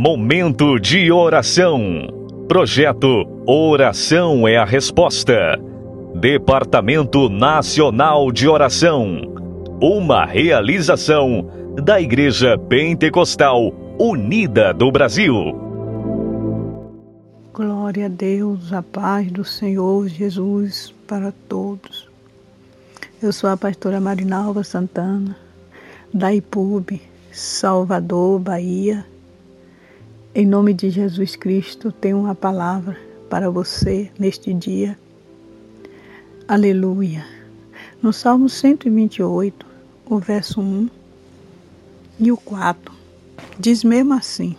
Momento de oração. Projeto Oração é a Resposta. Departamento Nacional de Oração. Uma realização da Igreja Pentecostal Unida do Brasil. Glória a Deus, a paz do Senhor Jesus para todos. Eu sou a pastora Marinalva Santana, da IPUB, Salvador, Bahia. Em nome de Jesus Cristo, tenho uma palavra para você neste dia. Aleluia. No Salmo 128, o verso 1 e o 4, diz mesmo assim: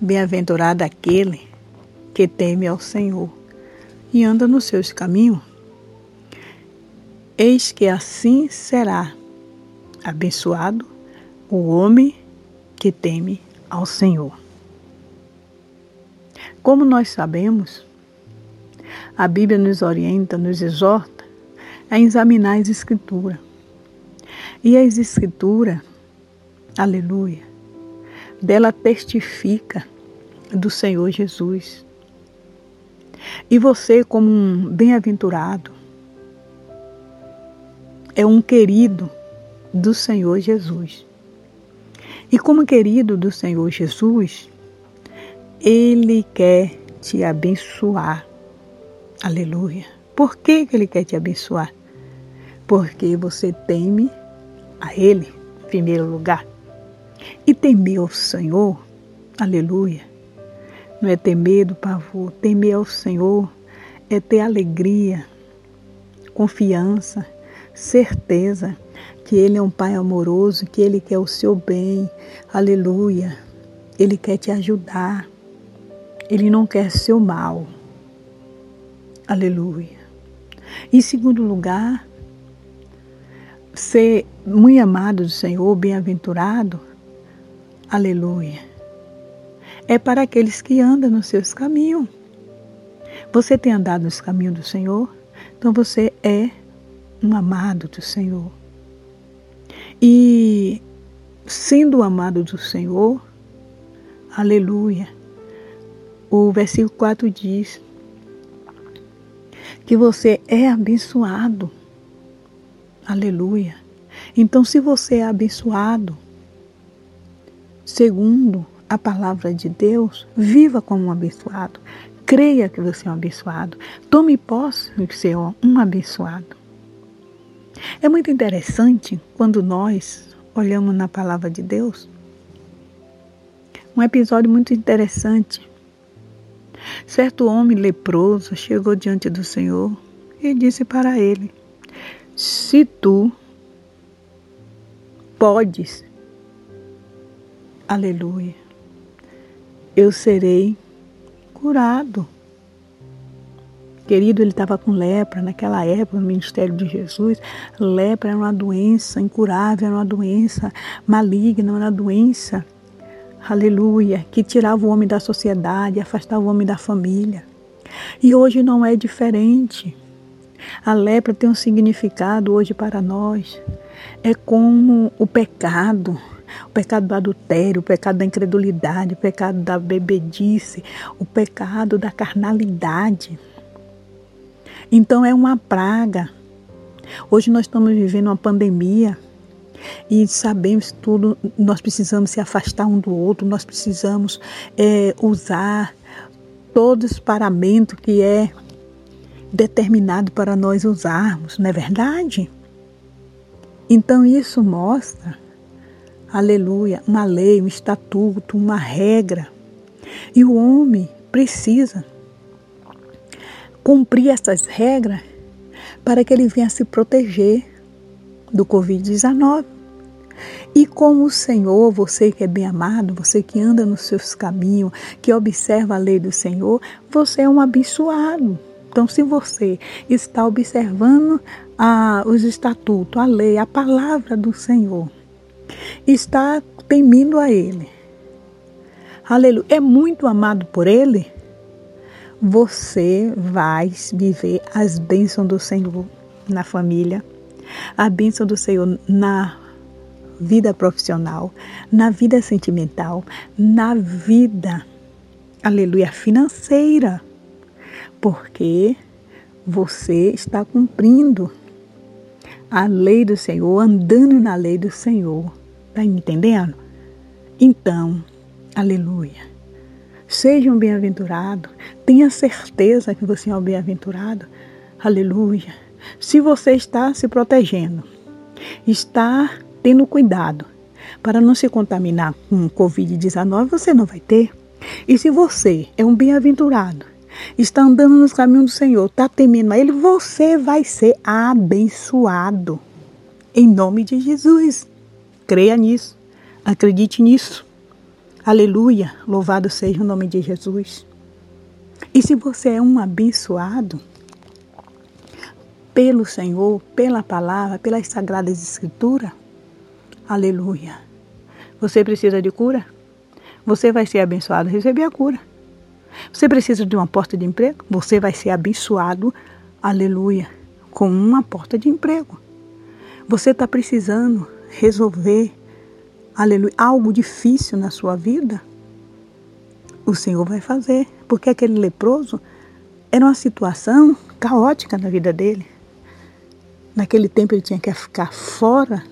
Bem-aventurado aquele que teme ao Senhor e anda nos seus caminhos. Eis que assim será abençoado o homem que teme ao Senhor. Como nós sabemos, a Bíblia nos orienta, nos exorta a examinar as Escrituras. E as Escrituras, aleluia, dela testifica do Senhor Jesus. E você, como um bem-aventurado, é um querido do Senhor Jesus. E como querido do Senhor Jesus, ele quer te abençoar. Aleluia. Por que, que Ele quer te abençoar? Porque você teme a Ele, em primeiro lugar. E temer ao Senhor, aleluia, não é temer do pavor. Temer ao Senhor é ter alegria, confiança, certeza que Ele é um Pai amoroso, que Ele quer o seu bem, aleluia. Ele quer te ajudar. Ele não quer seu mal. Aleluia. Em segundo lugar, ser muito amado do Senhor, bem-aventurado. Aleluia. É para aqueles que andam nos seus caminhos. Você tem andado nos caminhos do Senhor? Então você é um amado do Senhor. E sendo amado do Senhor, aleluia, o versículo 4 diz que você é abençoado. Aleluia. Então, se você é abençoado, segundo a palavra de Deus, viva como um abençoado. Creia que você é um abençoado. Tome posse de ser um abençoado. É muito interessante quando nós olhamos na palavra de Deus. Um episódio muito interessante Certo homem leproso chegou diante do Senhor e disse para ele: Se tu podes, aleluia, eu serei curado. Querido, ele estava com lepra naquela época, no ministério de Jesus. Lepra era uma doença incurável, era uma doença maligna, era uma doença aleluia, que tirava o homem da sociedade, afastava o homem da família. E hoje não é diferente. A lepra tem um significado hoje para nós. É como o pecado, o pecado do adultério, o pecado da incredulidade, o pecado da bebedice, o pecado da carnalidade. Então é uma praga. Hoje nós estamos vivendo uma pandemia e sabemos tudo, nós precisamos se afastar um do outro, nós precisamos é, usar todos os paramentos que é determinado para nós usarmos, não é verdade? Então isso mostra, aleluia, uma lei, um estatuto, uma regra. E o homem precisa cumprir essas regras para que ele venha se proteger do Covid-19. E como o Senhor, você que é bem amado, você que anda nos seus caminhos, que observa a lei do Senhor, você é um abençoado. Então, se você está observando a, os estatutos, a lei, a palavra do Senhor, está temindo a Ele, aleluia, é muito amado por Ele, você vai viver as bênçãos do Senhor na família, a bênção do Senhor na vida profissional, na vida sentimental, na vida, aleluia, financeira. Porque você está cumprindo a lei do Senhor, andando na lei do Senhor. Está me entendendo? Então, aleluia. Seja um bem-aventurado, tenha certeza que você é um bem-aventurado. Aleluia. Se você está se protegendo, está tendo cuidado para não se contaminar com Covid-19, você não vai ter. E se você é um bem-aventurado, está andando nos caminhos do Senhor, está temendo a Ele, você vai ser abençoado. Em nome de Jesus. Creia nisso. Acredite nisso. Aleluia. Louvado seja o nome de Jesus. E se você é um abençoado pelo Senhor, pela palavra, pelas sagradas escrituras, aleluia. Você precisa de cura? Você vai ser abençoado receber a cura. Você precisa de uma porta de emprego? Você vai ser abençoado, aleluia, com uma porta de emprego. Você está precisando resolver, aleluia, algo difícil na sua vida? O Senhor vai fazer, porque aquele leproso era uma situação caótica na vida dele. Naquele tempo ele tinha que ficar fora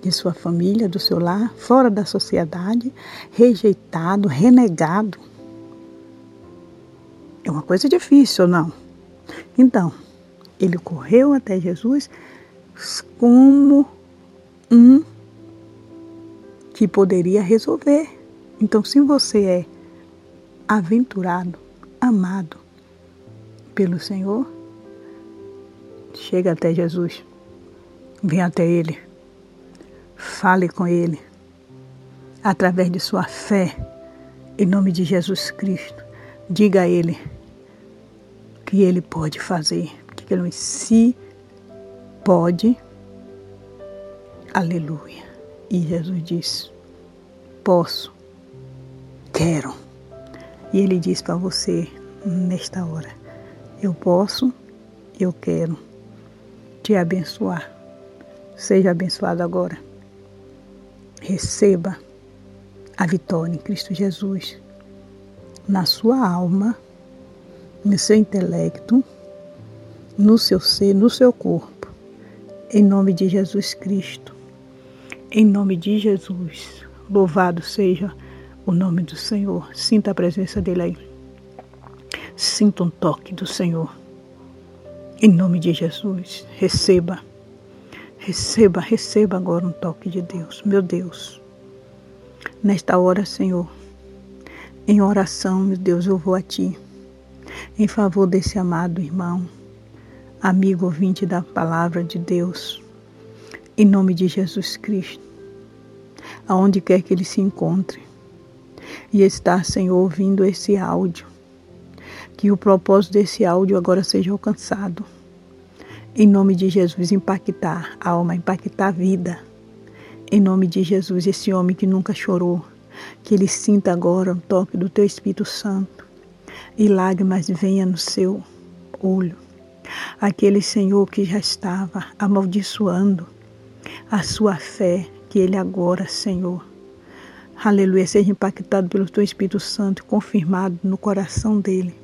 de sua família, do seu lar, fora da sociedade, rejeitado, renegado. É uma coisa difícil, não? Então, ele correu até Jesus como um que poderia resolver. Então, se você é aventurado, amado pelo Senhor, chega até Jesus, vem até Ele, fale com Ele, através de sua fé, em nome de Jesus Cristo. Diga a Ele que Ele pode fazer, que Ele se pode. Aleluia. E Jesus disse: Posso, quero. E Ele diz para você nesta hora: Eu posso, eu quero te abençoar. Seja abençoado agora. Receba a vitória em Cristo Jesus na sua alma, no seu intelecto, no seu ser, no seu corpo. Em nome de Jesus Cristo. Em nome de Jesus. Louvado seja o nome do Senhor. Sinta a presença dele aí. Sinta um toque do Senhor. Em nome de Jesus. Receba. Receba, receba agora um toque de Deus. Meu Deus. Nesta hora, Senhor em oração, meu Deus, eu vou a Ti, em favor desse amado irmão, amigo ouvinte da palavra de Deus, em nome de Jesus Cristo, aonde quer que ele se encontre, e está, Senhor, ouvindo esse áudio, que o propósito desse áudio agora seja alcançado. Em nome de Jesus, impactar a alma, impactar a vida. Em nome de Jesus, esse homem que nunca chorou, que ele sinta agora o toque do teu Espírito Santo e lágrimas venham no seu olho. Aquele Senhor que já estava amaldiçoando a sua fé, que ele agora, Senhor, aleluia, seja impactado pelo teu Espírito Santo, confirmado no coração dele,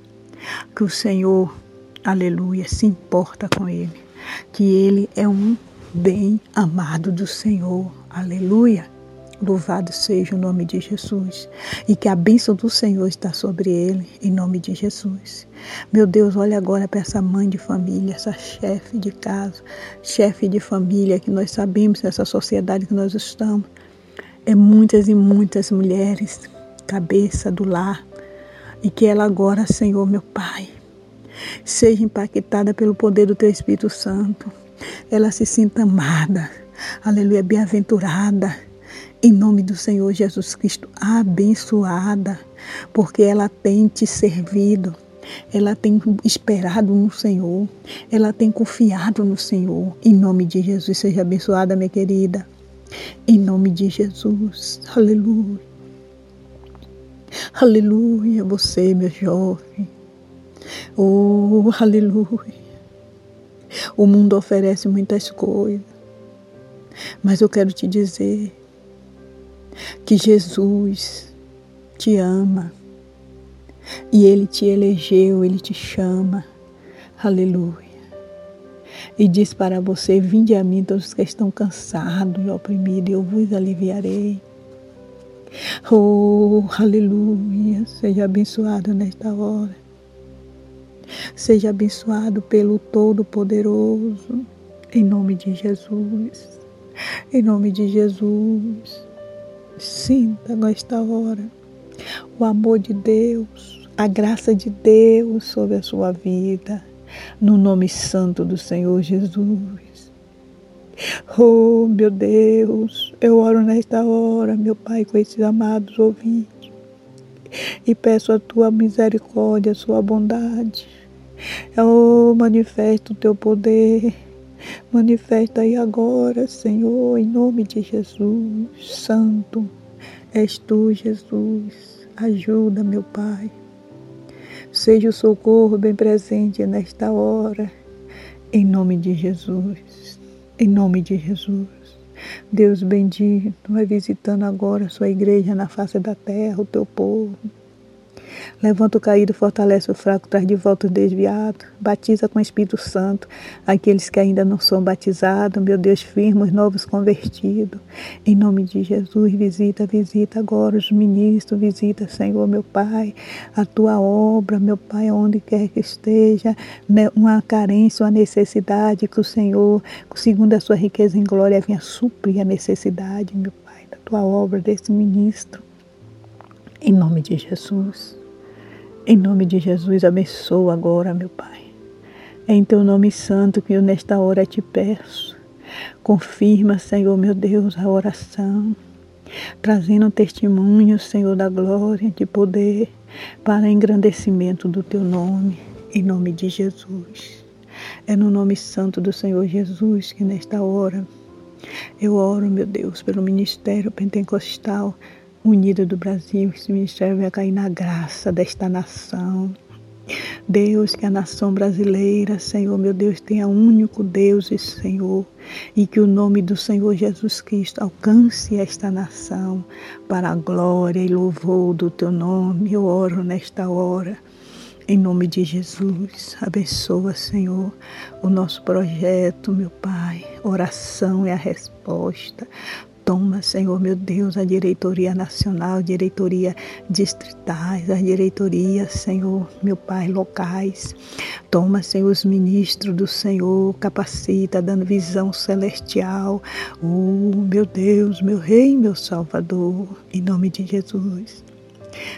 que o Senhor, aleluia, se importa com ele, que ele é um bem amado do Senhor, aleluia Louvado seja o nome de Jesus e que a bênção do Senhor está sobre ele, em nome de Jesus. Meu Deus, olha agora para essa mãe de família, essa chefe de casa, chefe de família, que nós sabemos nessa sociedade que nós estamos. É muitas e muitas mulheres, cabeça do lar, e que ela agora, Senhor, meu Pai, seja impactada pelo poder do Teu Espírito Santo. Ela se sinta amada, aleluia, bem-aventurada em nome do Senhor Jesus Cristo, abençoada, porque ela tem te servido, ela tem esperado no Senhor, ela tem confiado no Senhor. Em nome de Jesus, seja abençoada, minha querida. Em nome de Jesus, aleluia. Aleluia, você, meu jovem. Oh, aleluia. O mundo oferece muitas coisas. Mas eu quero te dizer que Jesus te ama e Ele te elegeu, Ele te chama. Aleluia. E diz para você: Vinde a mim todos que estão cansados e oprimidos, e eu vos aliviarei. Oh, aleluia. Seja abençoado nesta hora. Seja abençoado pelo Todo-Poderoso. Em nome de Jesus. Em nome de Jesus. Sinta nesta hora o amor de Deus, a graça de Deus sobre a sua vida, no nome santo do Senhor Jesus. Oh, meu Deus, eu oro nesta hora, meu Pai, com esses amados ouvintes, e peço a tua misericórdia, a sua bondade. Oh, manifesta o teu poder. Manifesta aí agora, Senhor, em nome de Jesus. Santo és tu, Jesus. Ajuda, meu Pai. Seja o socorro bem presente nesta hora, em nome de Jesus. Em nome de Jesus. Deus bendito, vai visitando agora a sua igreja na face da terra, o teu povo. Levanta o caído, fortalece o fraco, traz de volta o desviado. Batiza com o Espírito Santo aqueles que ainda não são batizados. Meu Deus, firma os novos convertidos. Em nome de Jesus, visita, visita agora os ministros, visita, Senhor, meu Pai, a tua obra, meu Pai, onde quer que esteja, né, uma carência, uma necessidade que o Senhor, segundo a sua riqueza em glória, venha suprir a necessidade, meu Pai, da tua obra, desse ministro. Em nome de Jesus. Em nome de Jesus, abençoa agora, meu Pai. É em teu nome santo que eu nesta hora te peço. Confirma, Senhor, meu Deus, a oração, trazendo testemunho, Senhor, da glória, de poder, para engrandecimento do teu nome, em nome de Jesus. É no nome santo do Senhor Jesus que nesta hora eu oro, meu Deus, pelo ministério pentecostal unida do Brasil, esse ministério vai cair na graça desta nação. Deus, que a nação brasileira, Senhor, meu Deus, tenha único Deus e Senhor, e que o nome do Senhor Jesus Cristo alcance esta nação para a glória e louvor do teu nome. Eu oro nesta hora. Em nome de Jesus, abençoa, Senhor, o nosso projeto, meu Pai. Oração é a resposta. Toma, Senhor meu Deus, a diretoria nacional, diretoria distritais, a diretoria, Senhor, meu Pai, locais. Toma, Senhor, os ministros do Senhor, capacita, dando visão celestial. Oh, meu Deus, meu Rei, meu Salvador, em nome de Jesus.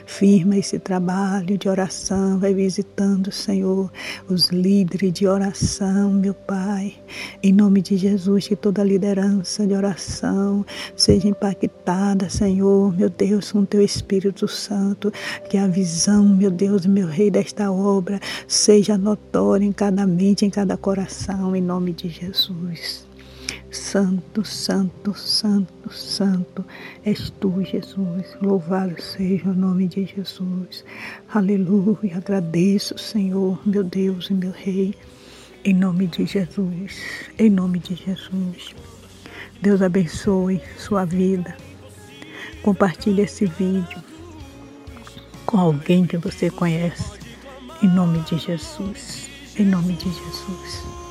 Firma esse trabalho de oração, vai visitando, Senhor, os líderes de oração, meu Pai. Em nome de Jesus, que toda liderança de oração seja impactada, Senhor, meu Deus, com teu Espírito Santo. Que a visão, meu Deus, meu Rei, desta obra seja notória em cada mente, em cada coração, em nome de Jesus. Santo, Santo, Santo, Santo és tu, Jesus. Louvado seja o nome de Jesus. Aleluia. Agradeço, Senhor, meu Deus e meu Rei. Em nome de Jesus. Em nome de Jesus. Deus abençoe sua vida. Compartilhe esse vídeo com alguém que você conhece. Em nome de Jesus. Em nome de Jesus.